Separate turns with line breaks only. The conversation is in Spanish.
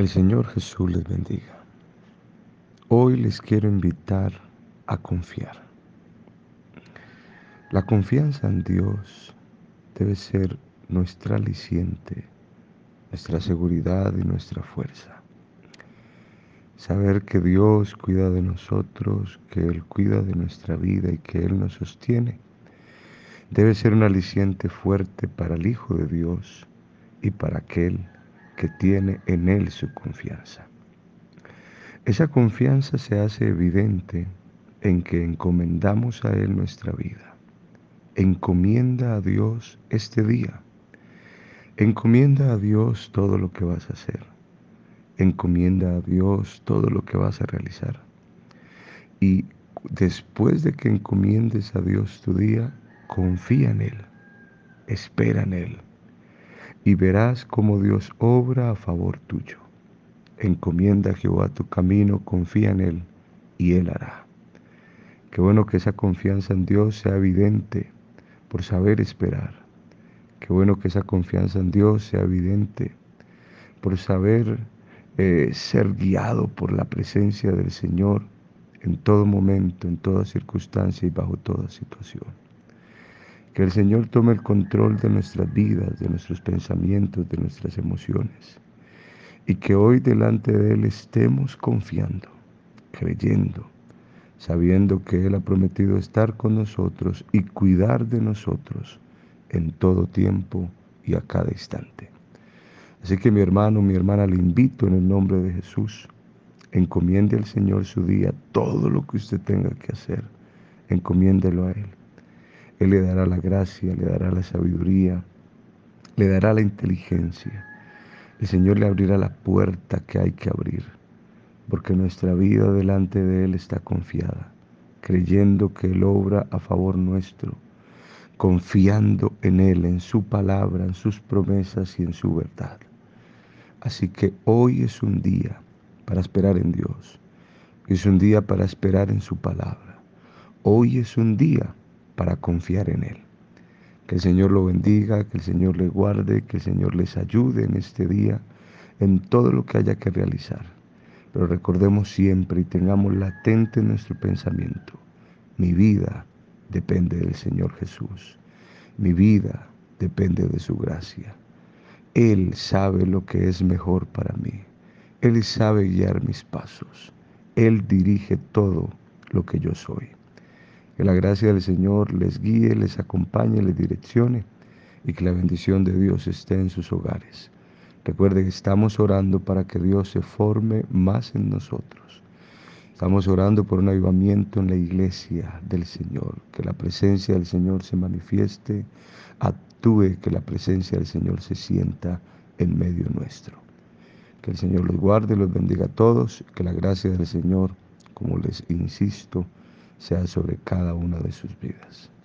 El Señor Jesús les bendiga. Hoy les quiero invitar a confiar. La confianza en Dios debe ser nuestra aliciente, nuestra seguridad y nuestra fuerza. Saber que Dios cuida de nosotros, que Él cuida de nuestra vida y que Él nos sostiene, debe ser un aliciente fuerte para el Hijo de Dios y para aquel que tiene en Él su confianza. Esa confianza se hace evidente en que encomendamos a Él nuestra vida. Encomienda a Dios este día. Encomienda a Dios todo lo que vas a hacer. Encomienda a Dios todo lo que vas a realizar. Y después de que encomiendes a Dios tu día, confía en Él. Espera en Él y verás cómo Dios obra a favor tuyo. Encomienda a Jehová tu camino, confía en Él y Él hará. Qué bueno que esa confianza en Dios sea evidente por saber esperar. Qué bueno que esa confianza en Dios sea evidente por saber eh, ser guiado por la presencia del Señor en todo momento, en toda circunstancia y bajo toda situación. Que el Señor tome el control de nuestras vidas, de nuestros pensamientos, de nuestras emociones. Y que hoy delante de Él estemos confiando, creyendo, sabiendo que Él ha prometido estar con nosotros y cuidar de nosotros en todo tiempo y a cada instante. Así que mi hermano, mi hermana, le invito en el nombre de Jesús, encomiende al Señor su día, todo lo que usted tenga que hacer, encomiéndelo a Él él le dará la gracia, le dará la sabiduría, le dará la inteligencia. El Señor le abrirá la puerta que hay que abrir, porque nuestra vida delante de Él está confiada, creyendo que Él obra a favor nuestro, confiando en Él, en su palabra, en sus promesas y en su verdad. Así que hoy es un día para esperar en Dios, es un día para esperar en su palabra. Hoy es un día para confiar en Él. Que el Señor lo bendiga, que el Señor le guarde, que el Señor les ayude en este día, en todo lo que haya que realizar. Pero recordemos siempre y tengamos latente en nuestro pensamiento, mi vida depende del Señor Jesús, mi vida depende de su gracia. Él sabe lo que es mejor para mí, Él sabe guiar mis pasos, Él dirige todo lo que yo soy. Que la gracia del Señor les guíe, les acompañe, les direccione y que la bendición de Dios esté en sus hogares. Recuerde que estamos orando para que Dios se forme más en nosotros. Estamos orando por un avivamiento en la iglesia del Señor, que la presencia del Señor se manifieste, actúe, que la presencia del Señor se sienta en medio nuestro. Que el Señor los guarde, los bendiga a todos, que la gracia del Señor, como les insisto, sea sobre cada una de sus vidas.